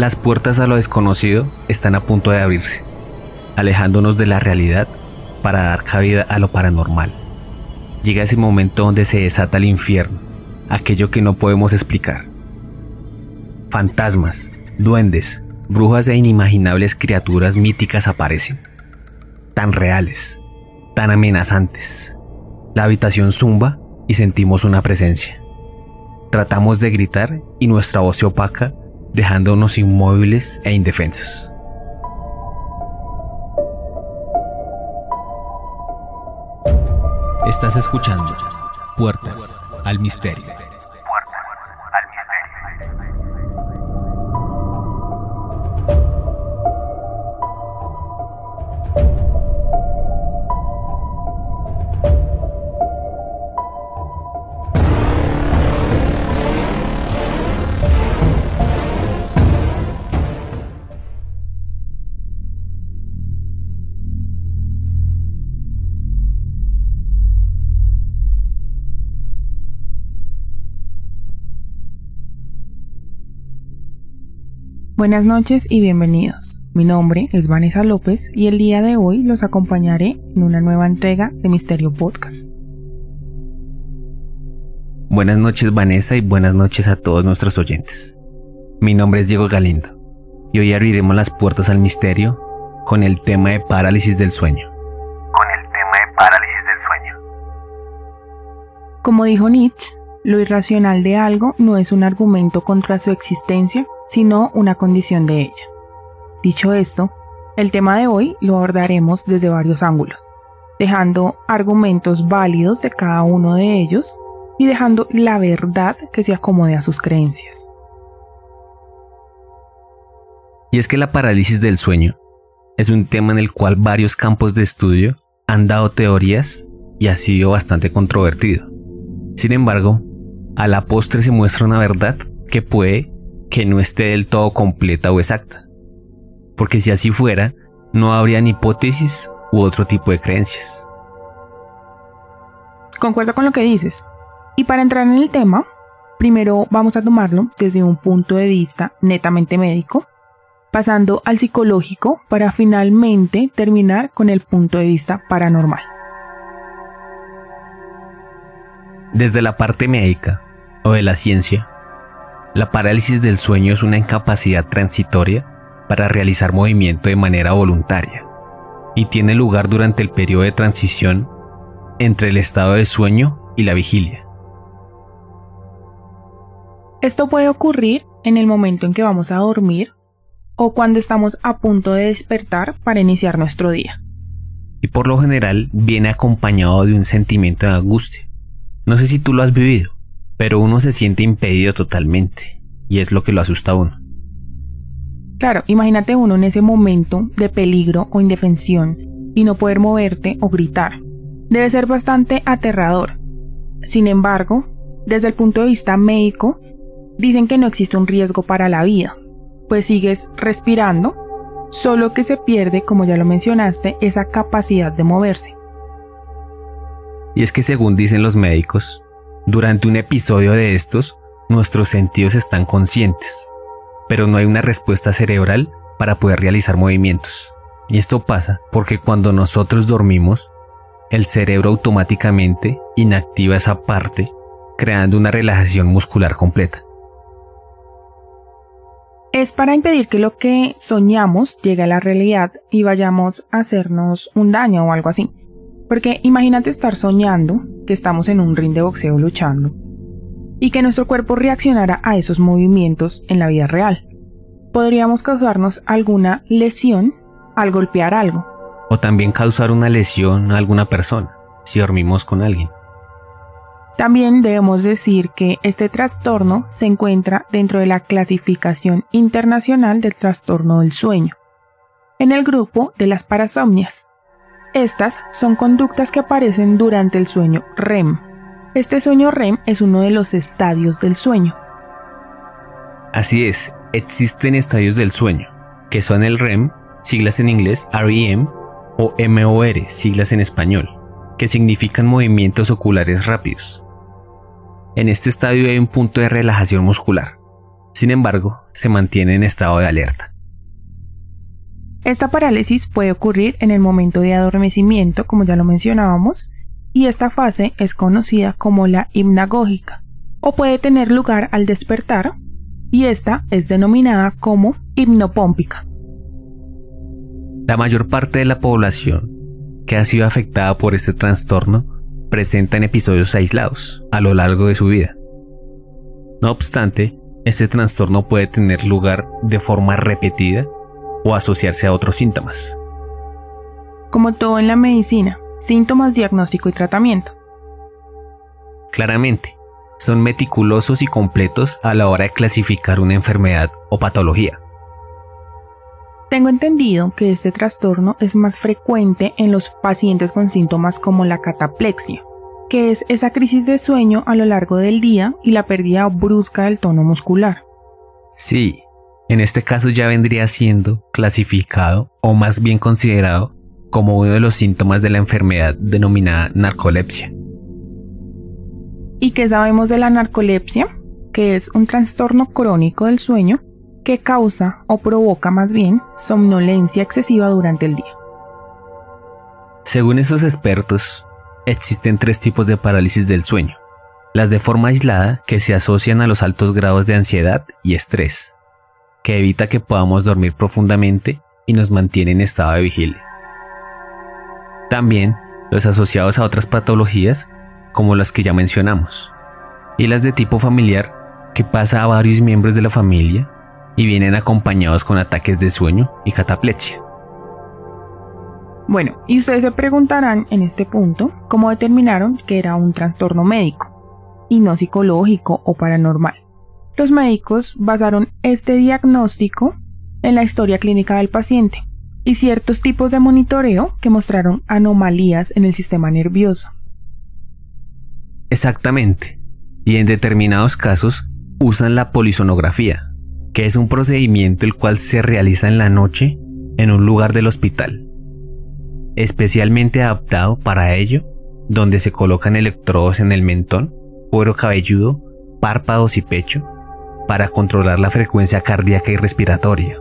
Las puertas a lo desconocido están a punto de abrirse, alejándonos de la realidad para dar cabida a lo paranormal. Llega ese momento donde se desata el infierno, aquello que no podemos explicar. Fantasmas, duendes, brujas e inimaginables criaturas míticas aparecen, tan reales, tan amenazantes. La habitación zumba y sentimos una presencia. Tratamos de gritar y nuestra voz se opaca dejándonos inmóviles e indefensos. Estás escuchando Puertas al Misterio. Buenas noches y bienvenidos. Mi nombre es Vanessa López y el día de hoy los acompañaré en una nueva entrega de Misterio Podcast. Buenas noches Vanessa y buenas noches a todos nuestros oyentes. Mi nombre es Diego Galindo y hoy abriremos las puertas al misterio con el tema de parálisis del sueño. Con el tema de parálisis del sueño. Como dijo Nietzsche, lo irracional de algo no es un argumento contra su existencia, sino una condición de ella. Dicho esto, el tema de hoy lo abordaremos desde varios ángulos, dejando argumentos válidos de cada uno de ellos y dejando la verdad que se acomode a sus creencias. Y es que la parálisis del sueño es un tema en el cual varios campos de estudio han dado teorías y ha sido bastante controvertido. Sin embargo, a la postre se muestra una verdad que puede que no esté del todo completa o exacta. Porque si así fuera, no habría ni hipótesis u otro tipo de creencias. Concuerdo con lo que dices. Y para entrar en el tema, primero vamos a tomarlo desde un punto de vista netamente médico, pasando al psicológico para finalmente terminar con el punto de vista paranormal. Desde la parte médica o de la ciencia, la parálisis del sueño es una incapacidad transitoria para realizar movimiento de manera voluntaria y tiene lugar durante el periodo de transición entre el estado de sueño y la vigilia. Esto puede ocurrir en el momento en que vamos a dormir o cuando estamos a punto de despertar para iniciar nuestro día. Y por lo general viene acompañado de un sentimiento de angustia. No sé si tú lo has vivido, pero uno se siente impedido totalmente, y es lo que lo asusta a uno. Claro, imagínate uno en ese momento de peligro o indefensión y no poder moverte o gritar. Debe ser bastante aterrador. Sin embargo, desde el punto de vista médico, dicen que no existe un riesgo para la vida, pues sigues respirando, solo que se pierde, como ya lo mencionaste, esa capacidad de moverse. Y es que según dicen los médicos, durante un episodio de estos, nuestros sentidos están conscientes, pero no hay una respuesta cerebral para poder realizar movimientos. Y esto pasa porque cuando nosotros dormimos, el cerebro automáticamente inactiva esa parte, creando una relajación muscular completa. Es para impedir que lo que soñamos llegue a la realidad y vayamos a hacernos un daño o algo así. Porque imagínate estar soñando que estamos en un ring de boxeo luchando y que nuestro cuerpo reaccionara a esos movimientos en la vida real. Podríamos causarnos alguna lesión al golpear algo. O también causar una lesión a alguna persona si dormimos con alguien. También debemos decir que este trastorno se encuentra dentro de la clasificación internacional del trastorno del sueño, en el grupo de las parasomnias. Estas son conductas que aparecen durante el sueño REM. Este sueño REM es uno de los estadios del sueño. Así es, existen estadios del sueño, que son el REM, siglas en inglés REM, o MOR, siglas en español, que significan movimientos oculares rápidos. En este estadio hay un punto de relajación muscular. Sin embargo, se mantiene en estado de alerta. Esta parálisis puede ocurrir en el momento de adormecimiento, como ya lo mencionábamos, y esta fase es conocida como la hipnagógica, o puede tener lugar al despertar, y esta es denominada como hipnopómpica. La mayor parte de la población que ha sido afectada por este trastorno presentan episodios aislados a lo largo de su vida. No obstante, este trastorno puede tener lugar de forma repetida o asociarse a otros síntomas. Como todo en la medicina, síntomas, diagnóstico y tratamiento. Claramente, son meticulosos y completos a la hora de clasificar una enfermedad o patología. Tengo entendido que este trastorno es más frecuente en los pacientes con síntomas como la cataplexia, que es esa crisis de sueño a lo largo del día y la pérdida brusca del tono muscular. Sí, en este caso ya vendría siendo clasificado o más bien considerado como uno de los síntomas de la enfermedad denominada narcolepsia. ¿Y qué sabemos de la narcolepsia? Que es un trastorno crónico del sueño que causa o provoca más bien somnolencia excesiva durante el día. Según esos expertos, existen tres tipos de parálisis del sueño. Las de forma aislada, que se asocian a los altos grados de ansiedad y estrés, que evita que podamos dormir profundamente y nos mantiene en estado de vigilia. También los asociados a otras patologías, como las que ya mencionamos, y las de tipo familiar, que pasa a varios miembros de la familia y vienen acompañados con ataques de sueño y cataplesia. Bueno, y ustedes se preguntarán en este punto cómo determinaron que era un trastorno médico y no psicológico o paranormal. Los médicos basaron este diagnóstico en la historia clínica del paciente y ciertos tipos de monitoreo que mostraron anomalías en el sistema nervioso. Exactamente. Y en determinados casos usan la polisonografía, que es un procedimiento el cual se realiza en la noche en un lugar del hospital, especialmente adaptado para ello, donde se colocan electrodos en el mentón, cuero cabelludo, párpados y pecho, para controlar la frecuencia cardíaca y respiratoria,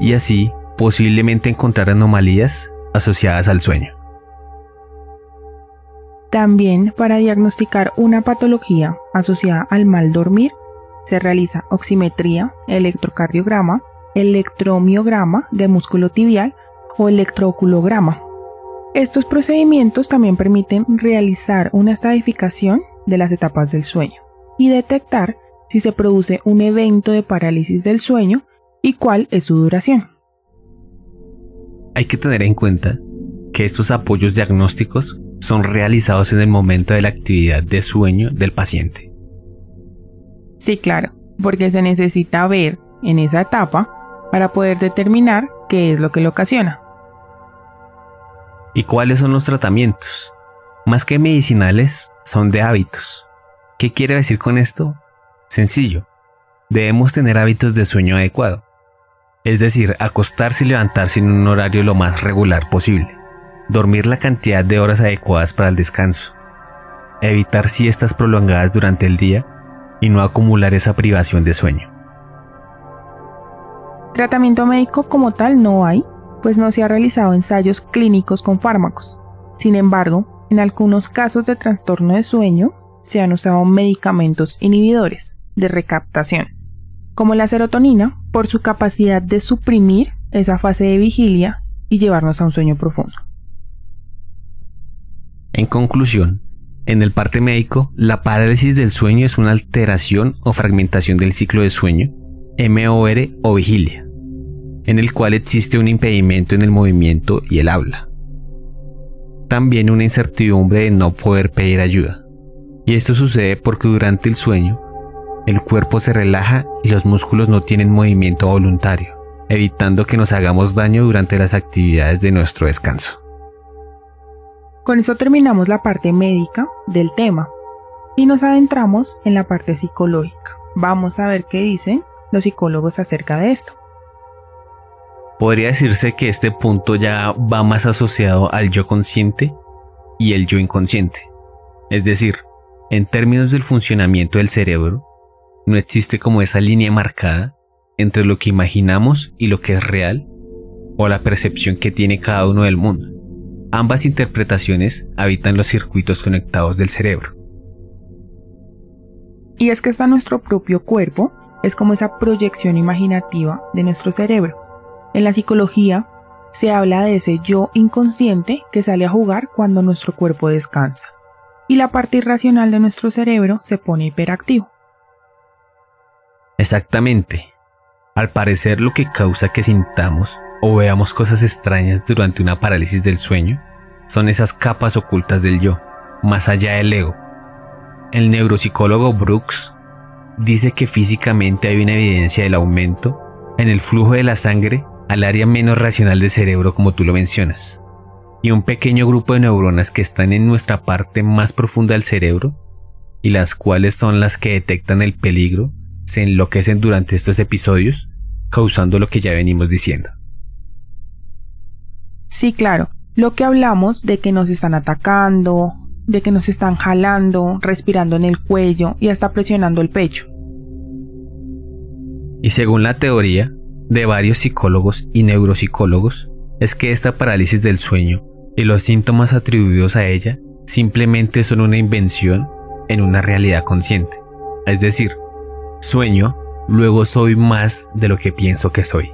y así posiblemente encontrar anomalías asociadas al sueño. También para diagnosticar una patología asociada al mal dormir se realiza oximetría, electrocardiograma, electromiograma de músculo tibial o electrooculograma. Estos procedimientos también permiten realizar una estadificación de las etapas del sueño y detectar si se produce un evento de parálisis del sueño y cuál es su duración. Hay que tener en cuenta que estos apoyos diagnósticos son realizados en el momento de la actividad de sueño del paciente. Sí, claro, porque se necesita ver en esa etapa para poder determinar qué es lo que lo ocasiona. ¿Y cuáles son los tratamientos? Más que medicinales, son de hábitos. ¿Qué quiere decir con esto? Sencillo. Debemos tener hábitos de sueño adecuado. Es decir, acostarse y levantarse en un horario lo más regular posible. Dormir la cantidad de horas adecuadas para el descanso. Evitar siestas prolongadas durante el día y no acumular esa privación de sueño. Tratamiento médico como tal no hay, pues no se ha realizado ensayos clínicos con fármacos. Sin embargo, en algunos casos de trastorno de sueño se han usado medicamentos inhibidores de recaptación, como la serotonina, por su capacidad de suprimir esa fase de vigilia y llevarnos a un sueño profundo. En conclusión, en el parte médico, la parálisis del sueño es una alteración o fragmentación del ciclo de sueño, MOR o vigilia, en el cual existe un impedimento en el movimiento y el habla. También una incertidumbre de no poder pedir ayuda. Y esto sucede porque durante el sueño, el cuerpo se relaja y los músculos no tienen movimiento voluntario, evitando que nos hagamos daño durante las actividades de nuestro descanso. Con eso terminamos la parte médica del tema y nos adentramos en la parte psicológica. Vamos a ver qué dicen los psicólogos acerca de esto. Podría decirse que este punto ya va más asociado al yo consciente y el yo inconsciente. Es decir, en términos del funcionamiento del cerebro, no existe como esa línea marcada entre lo que imaginamos y lo que es real, o la percepción que tiene cada uno del mundo. Ambas interpretaciones habitan los circuitos conectados del cerebro. Y es que está nuestro propio cuerpo, es como esa proyección imaginativa de nuestro cerebro. En la psicología se habla de ese yo inconsciente que sale a jugar cuando nuestro cuerpo descansa y la parte irracional de nuestro cerebro se pone hiperactivo. Exactamente. Al parecer lo que causa que sintamos o veamos cosas extrañas durante una parálisis del sueño son esas capas ocultas del yo, más allá del ego. El neuropsicólogo Brooks dice que físicamente hay una evidencia del aumento en el flujo de la sangre al área menos racional del cerebro como tú lo mencionas, y un pequeño grupo de neuronas que están en nuestra parte más profunda del cerebro y las cuales son las que detectan el peligro, se enloquecen durante estos episodios, causando lo que ya venimos diciendo. Sí, claro, lo que hablamos de que nos están atacando, de que nos están jalando, respirando en el cuello y hasta presionando el pecho. Y según la teoría de varios psicólogos y neuropsicólogos, es que esta parálisis del sueño y los síntomas atribuidos a ella simplemente son una invención en una realidad consciente. Es decir, sueño, luego soy más de lo que pienso que soy.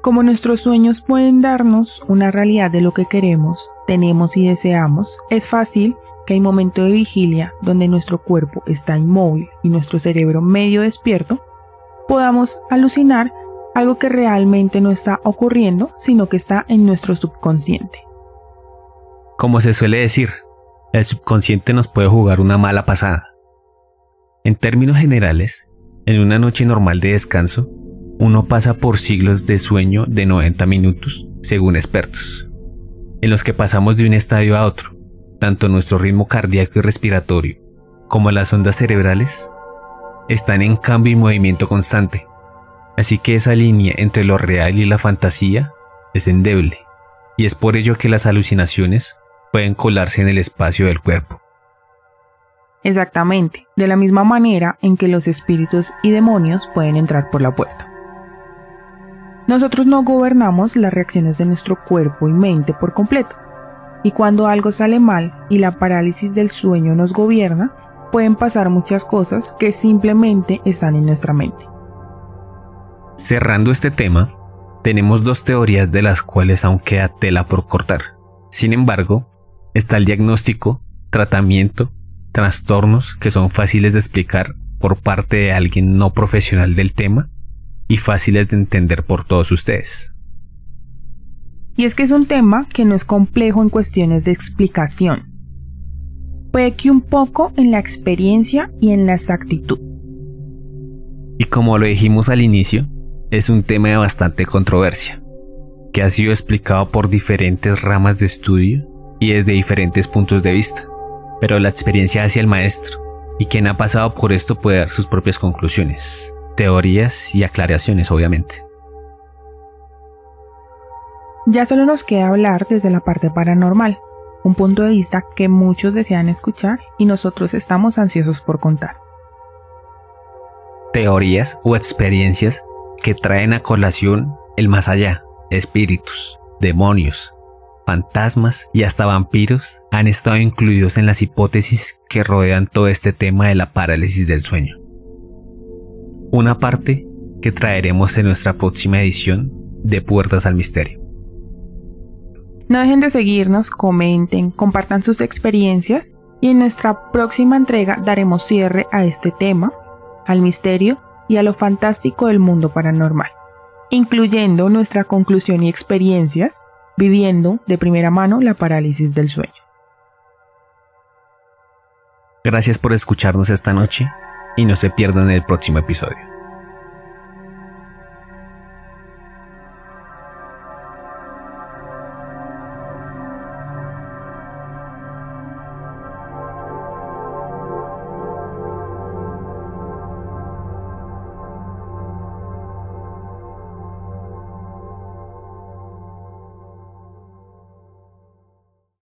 Como nuestros sueños pueden darnos una realidad de lo que queremos, tenemos y deseamos, es fácil que hay momento de vigilia donde nuestro cuerpo está inmóvil y nuestro cerebro medio despierto, podamos alucinar algo que realmente no está ocurriendo, sino que está en nuestro subconsciente. Como se suele decir, el subconsciente nos puede jugar una mala pasada. En términos generales, en una noche normal de descanso, uno pasa por siglos de sueño de 90 minutos, según expertos, en los que pasamos de un estadio a otro, tanto nuestro ritmo cardíaco y respiratorio como las ondas cerebrales están en cambio y movimiento constante, Así que esa línea entre lo real y la fantasía es endeble, y es por ello que las alucinaciones pueden colarse en el espacio del cuerpo. Exactamente, de la misma manera en que los espíritus y demonios pueden entrar por la puerta. Nosotros no gobernamos las reacciones de nuestro cuerpo y mente por completo, y cuando algo sale mal y la parálisis del sueño nos gobierna, pueden pasar muchas cosas que simplemente están en nuestra mente. Cerrando este tema, tenemos dos teorías de las cuales aún queda tela por cortar. Sin embargo, está el diagnóstico, tratamiento, trastornos que son fáciles de explicar por parte de alguien no profesional del tema y fáciles de entender por todos ustedes. Y es que es un tema que no es complejo en cuestiones de explicación. Puede que un poco en la experiencia y en la exactitud. Y como lo dijimos al inicio, es un tema de bastante controversia, que ha sido explicado por diferentes ramas de estudio y desde diferentes puntos de vista, pero la experiencia hacia el maestro y quien ha pasado por esto puede dar sus propias conclusiones, teorías y aclaraciones obviamente. Ya solo nos queda hablar desde la parte paranormal, un punto de vista que muchos desean escuchar y nosotros estamos ansiosos por contar. Teorías o experiencias que traen a colación el más allá, espíritus, demonios, fantasmas y hasta vampiros han estado incluidos en las hipótesis que rodean todo este tema de la parálisis del sueño. Una parte que traeremos en nuestra próxima edición de Puertas al Misterio. No dejen de seguirnos, comenten, compartan sus experiencias y en nuestra próxima entrega daremos cierre a este tema, al misterio y a lo fantástico del mundo paranormal, incluyendo nuestra conclusión y experiencias viviendo de primera mano la parálisis del sueño. Gracias por escucharnos esta noche y no se pierdan el próximo episodio.